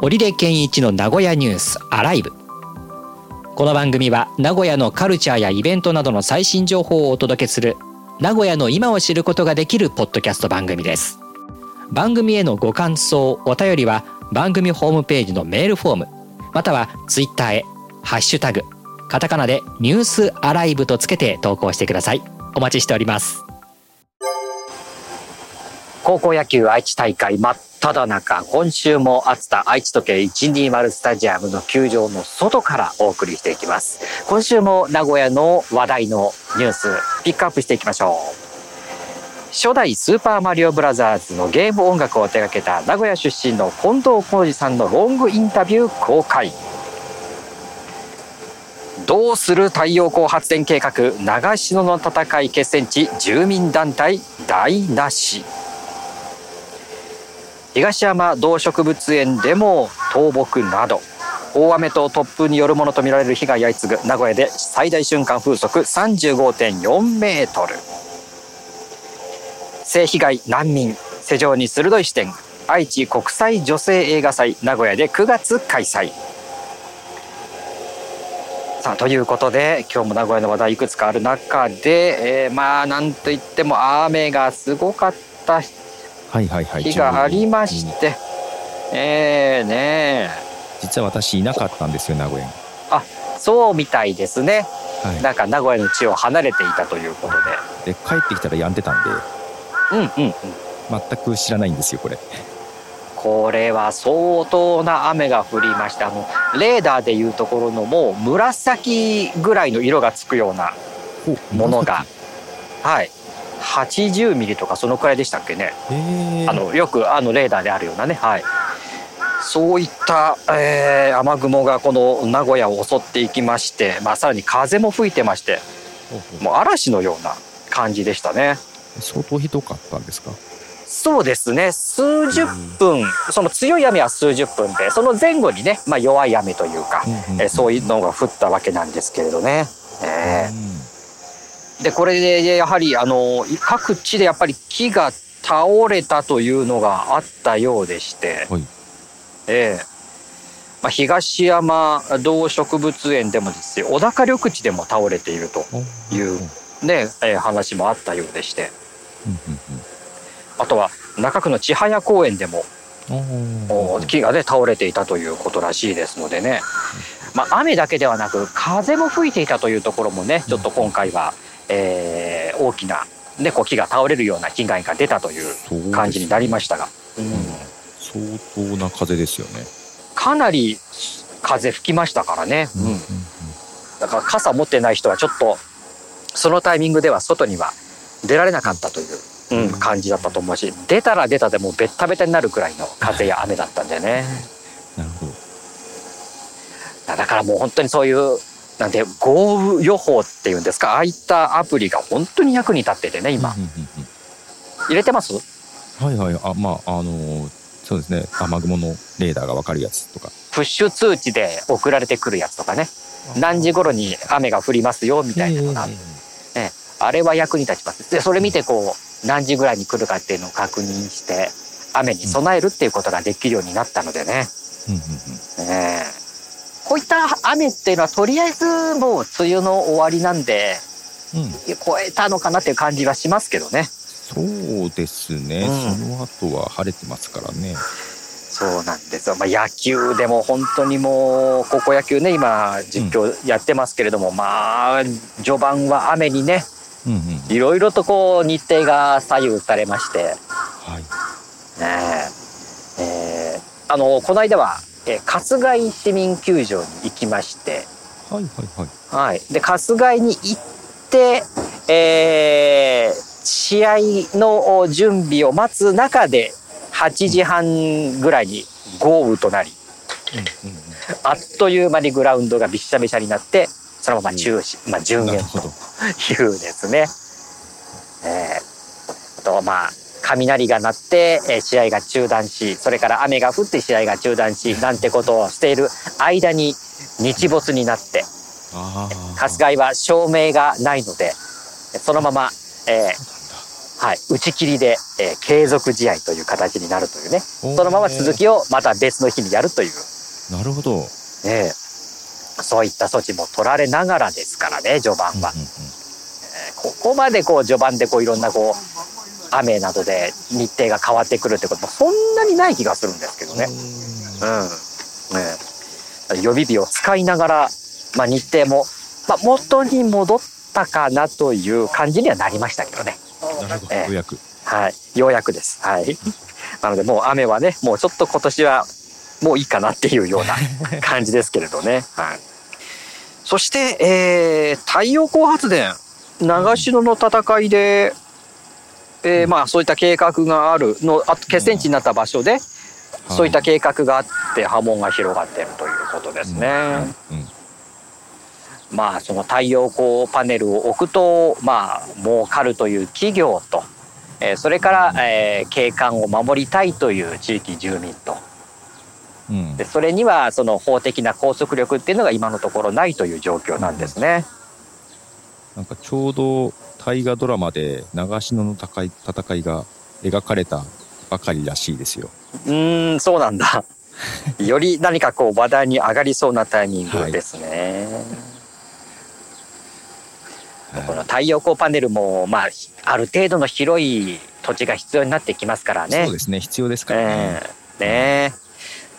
織出健一の名古屋ニュースアライブ。この番組は名古屋のカルチャーやイベントなどの最新情報をお届けする名古屋の今を知ることができるポッドキャスト番組です。番組へのご感想お便りは番組ホームページのメールフォームまたはツイッターへハッシュタグカタカナでニュースアライブとつけて投稿してください。お待ちしております。高校野球愛知大会真っ只中今週も熱田愛知時計120スタジアムの球場の外からお送りしていきます。今週も名古屋の話題のニュースピックアップしていきましょう。初代スーパーマリオブラザーズのゲーム音楽を手掛けた名古屋出身の近藤浩二さんのロングインタビュー公開。どうする太陽光発電計画長篠の戦い決戦地住民団体大なし。東山動植物園でも倒木など大雨と突風によるものとみられる被害相次ぐ名古屋で最大瞬間風速35.4メートル性被害難民世情に鋭い視点愛知国際女性映画祭名古屋で9月開催さあということで今日も名古屋の話題いくつかある中で、えー、まあなんといっても雨がすごかった日がありまして、ええね実は私いなかったんですよ名古屋に。あそうみたいですね、はい、なんか名古屋の地を離れていたということで。で帰ってきたら止んでたんで。うんうんうん。全く知らないんですよこれ。これは相当な雨が降りました。あのレーダーでいうところのもう紫ぐらいの色がつくようなものが。はい80ミリとかそのくらいでしたっけね。あのよくあのレーダーであるようなねはい。そういった、えー、雨雲がこの名古屋を襲っていきまして、まあ、さらに風も吹いてましてもう嵐のような感じでしたね。相当ひどかったんですか？そうですね。数十分、その強い雨は数十分でその前後にね、まあ、弱い雨というか、えそういうのが降ったわけなんですけれどね。えー、でこれでやはりあの各地でやっぱり木が倒れたというのがあったようでして、はい、えーまあ、東山動植物園でもですよ小高緑地でも倒れているというね、えー、話もあったようでして。あとは中区の千早公園でも木がね倒れていたということらしいですのでね、まあ、雨だけではなく風も吹いていたというところもねちょっと今回は、えー、大きな、ね、こう木が倒れるような被害が出たという感じになりましたが、うん、相当な風ですよね。かなり風吹きましたからね、うん、うん、だから傘持ってない人はちょっとそのタイミングでは外には出られなかったといううん、感じだったと思うし出たら出たでもうベッタベタになるくらいの風や雨だったんだよね。なるほど。だからもう本当にそういうなんて豪雨予報っていうんですか？ああいったアプリが本当に役に立っててね今。入れてます？はいはい。あまああのそうですね。雨雲のレーダーが分かるやつとか。プッシュ通知で送られてくるやつとかね。何時頃に雨が降りますよみたいなのが、ね、あれは役に立ちます。でそれ見てこう何時ぐらいに来るかっていうのを確認して雨に備えるっていうことができるようになったのでね。ねこういった雨っていうのはとりあえずもう梅雨の終わりなんで、うん、超えたのかなっていう感じはしますけどね。そうですね、うん、その後は晴れてますからね。そうなんですよ、まあ、野球でも本当にもう高校野球ね今実況やってますけれども、うん、まあ序盤は雨にねいろいろとこう日程が左右されまして、はい。ねえー、あのこの間は、えー、春日井市民球場に行きまして、はいはいはい、はい、で春日井に行って、えー、試合の準備を待つ中で8時半ぐらいに豪雨となり、うんうんうん、あっという間にグラウンドがびっしゃびしゃになってそのまま中止、うん、まあ、順延というですね。えー、とまあ雷が鳴って、え試合が中断しそれから雨が降って試合が中断しなんてことをしている間に日没になって春日井は照明がないのでそのまま、えー、はい、打ち切りで、えー継続試合という形になるというね。そのまま続きをまた別の日にやるという、なるほど。ええ。そういった措置も取られながらですからね序盤は。うんうんうん。ここまでこう序盤でこういろんなこう雨などで日程が変わってくるってこともそんなにない気がするんですけどね。うん。ね予備日を使いながら、まあ、日程も、まあ、元に戻ったかなという感じにはなりましたけどね。なるほど。ええようやく。はい。ようやくです。はい。なのでもう雨はね、もうちょっと今年はもういいかなっていうような 感じですけれどね。はい。そして、えー太陽光発電、長篠の戦いで、えーまあそういった計画があるの、あ決戦地になった場所で、そういった計画があって波紋が広がっているということですね。うん。まあその太陽光パネルを置くとまあ儲かるという企業と、えーそれから、えー景観を守りたいという地域住民とうん。でそれにはその法的な拘束力っていうのが今のところないという状況なんですね。なんかちょうど大河ドラマで長篠の戦い戦いが描かれたばかりらしいですよ。うーんそうなんだ。より何かこう話題に上がりそうなタイミングですね。この太陽光パネルもまあある程度の広い土地が必要になってきますからね。そうですね。必要ですからね。ええね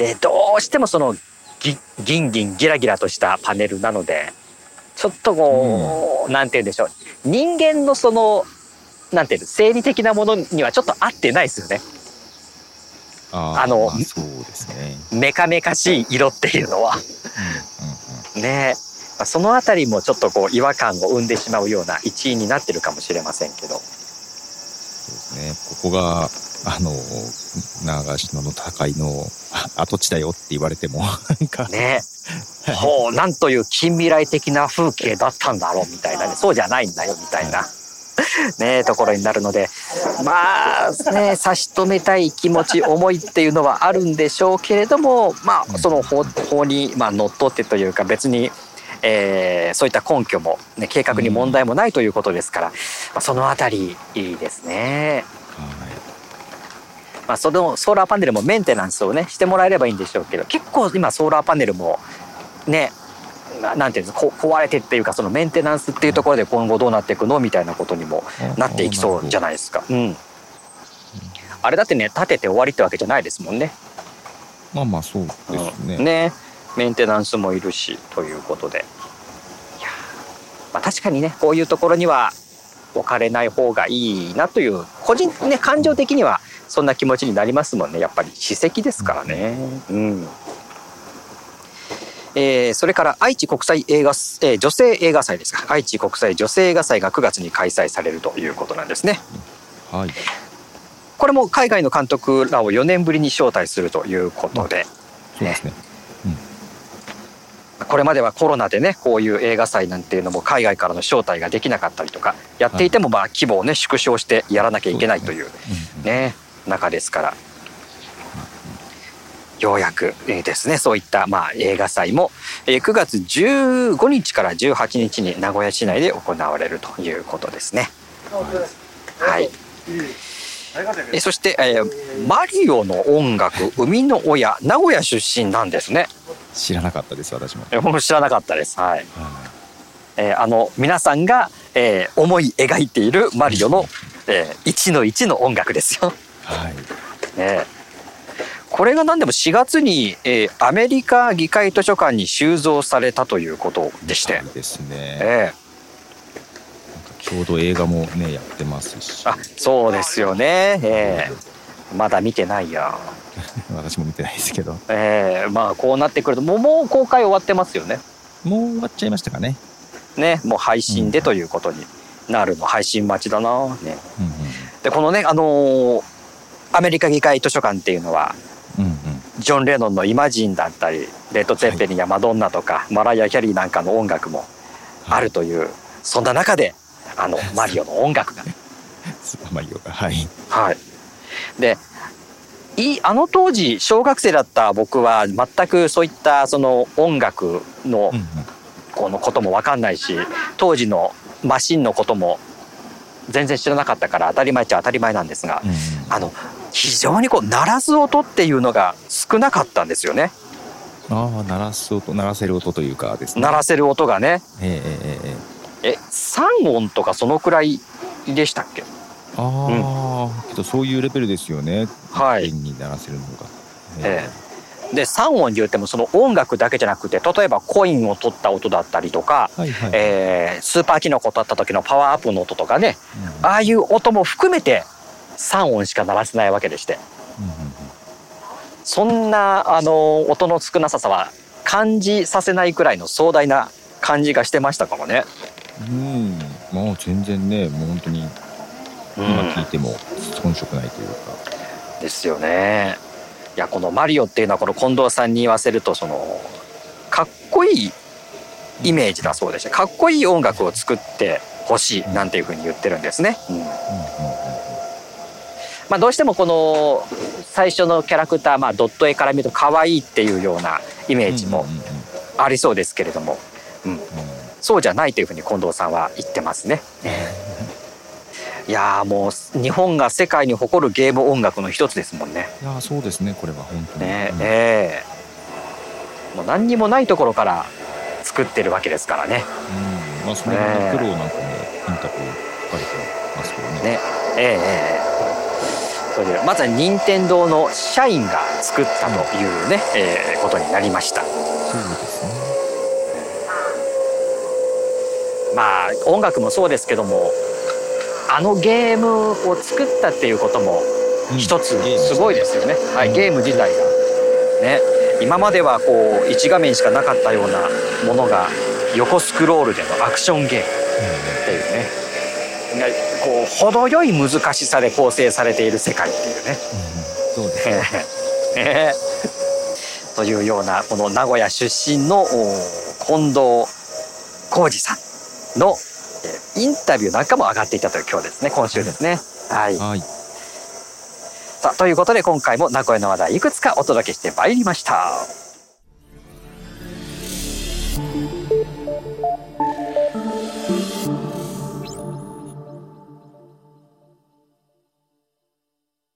えでどうしてもそのギギンギンギラギラとしたパネルなのでちょっとこう、なんて言うんでしょう人間のそのなんていうの生理的なものにはちょっと合ってないですよねあーあのまそうですね。メカメカしい色っていうのは。ねそのあたりもちょっとこう違和感を生んでしまうような一因になってるかもしれませんけどそうですね。ここが、あの、長篠の戦いのあ跡地だよって言われても、なんか、ね えほうなんという近未来的な風景だったんだろうみたいなね。そうじゃないんだよみたいな。ねえところになるので。まあね差し止めたい気持ち思いっていうのはあるんでしょうけれどもまあその法法にまあのっとってというか別に、えーそういった根拠も、ね、計画に問題もないということですから、まあ、そのあたりいいですね。はい。まあ、そのソーラーパネルもメンテナンスをねしてもらえればいいんでしょうけど結構今ソーラーパネルもねななんていうんです壊れてっていうかそのメンテナンスっていうところで今後どうなっていくのみたいなことにもなっていきそうじゃないですか。うんあれだってね建てて終わりってわけじゃないですもんね。まあまあそうですね。うん。ね。メンテナンスもいるしということで。まあ、確かにねこういうところには置かれない方がいいなという個人ね感情的にはそんな気持ちになりますもんね。やっぱり史跡ですからね。うんえーそれから愛知国際映画、えー女性映画祭ですか愛知国際女性映画祭が9月に開催されるということなんですね。はい。これも海外の監督らを4年ぶりに招待するということで、そうですね。これまではコロナでねこういう映画祭なんていうのも海外からの招待ができなかったりとかやっていてもまあ規模をね縮小してやらなきゃいけないというね中ですからようやくえーですねそういったまあ映画祭もえー9月15日から18日に名古屋市内で行われるということですね。はいえーそして、えーマリオの音楽生みの親名古屋出身なんですね。知らなかったです、私も。えー僕も知らなかったです。はい。はえーあの皆さんが、えー思い描いているマリオの、えー、1の1の音楽ですよ。い。はい。ね、これが何でも4月に、えーアメリカ議会図書館に収蔵されたということでして。ですね。えちょうど映画もね、やってますし。ー。あそうですよね、えーまだ見てないや、私も見てないですけど。えーまあこうなってくるともうもう公開終わってますよね。もう終わっちゃいましたかね。ねもう配信でということになるの。配信待ちだな。ね。うんうん。でこのねあのーアメリカ議会図書館っていうのはうんうん。ジョン・レノンの「イマジン」だったりレッド・ツェッペリンやマドンナとか、マライア・キャリーなんかの音楽もあるという、そんな中であの マリオの音楽がねスーパーマリオが。はい。はいでいあの当時小学生だった僕は全くそういったその音楽の。このことも分かんないし当時のマシンのことも全然知らなかったから当たり前っちゃ当たり前なんですが、うんあの非常にこう鳴らす音っていうのが少なかったんですよね。ああ鳴らす音鳴らせる音というかですね。鳴らせる音がね。ええええええ。え3音とかそのくらいでしたっけ？ああ、けどそういうレベルですよね。はい。弦に鳴らせるのが。えで3音で言ってもその音楽だけじゃなくて例えばコインを取った音だったりとか、はいはい、えースーパーキノコ取った時のパワーアップの音とかね。うん。ああいう音も含めて3音しか鳴らせないわけでして。うんうんそんなあの音の少なさは感じさせないくらいの壮大な感じがしてましたかもね。うん、もう全然ねもう本当に今聞いても遜色ないというか、ですよね。いやこのマリオっていうのはこの近藤さんに言わせるとそのかっこいいイメージだそうでしてかっこいい音楽を作ってほしいなんていうふうに言ってるんですね。うんうんうんまあ、どうしてもこの最初のキャラクター、まあ、ドット絵から見ると可愛いっていうようなイメうん、ージもうんうんうんありそうですけれども、うん、そうじゃないというふうに近藤さんは言ってますね。いやーもう日本が世界に誇るゲーム音楽の一つですもんね。いやーそうですねこれは本当に、ねうん。ええ。もう何にもないところから作ってるわけですからね。うん。まあそれの苦労なんかもインタビュー書かれてますけどね。ね。ええええそれでまずは任天堂の社員が作ったというね、ええことになりました。そうですね。まあ音楽もそうですけどもあのゲームを作ったっていうこともうん一つすごいですよね、はい、ゲーム自体が。ね今まではこう一画面しかなかったようなものが横スクロールでのアクションゲームっていうねがこう程よい難しさで構成されている世界っていうねそうですねねというようなこの名古屋出身のお近藤浩二さんのえーインタビューなんかも上がっていたという今日ですね今週ですね。はい、はいさあということで今回も名古屋の話題いくつかお届けしてまいりました。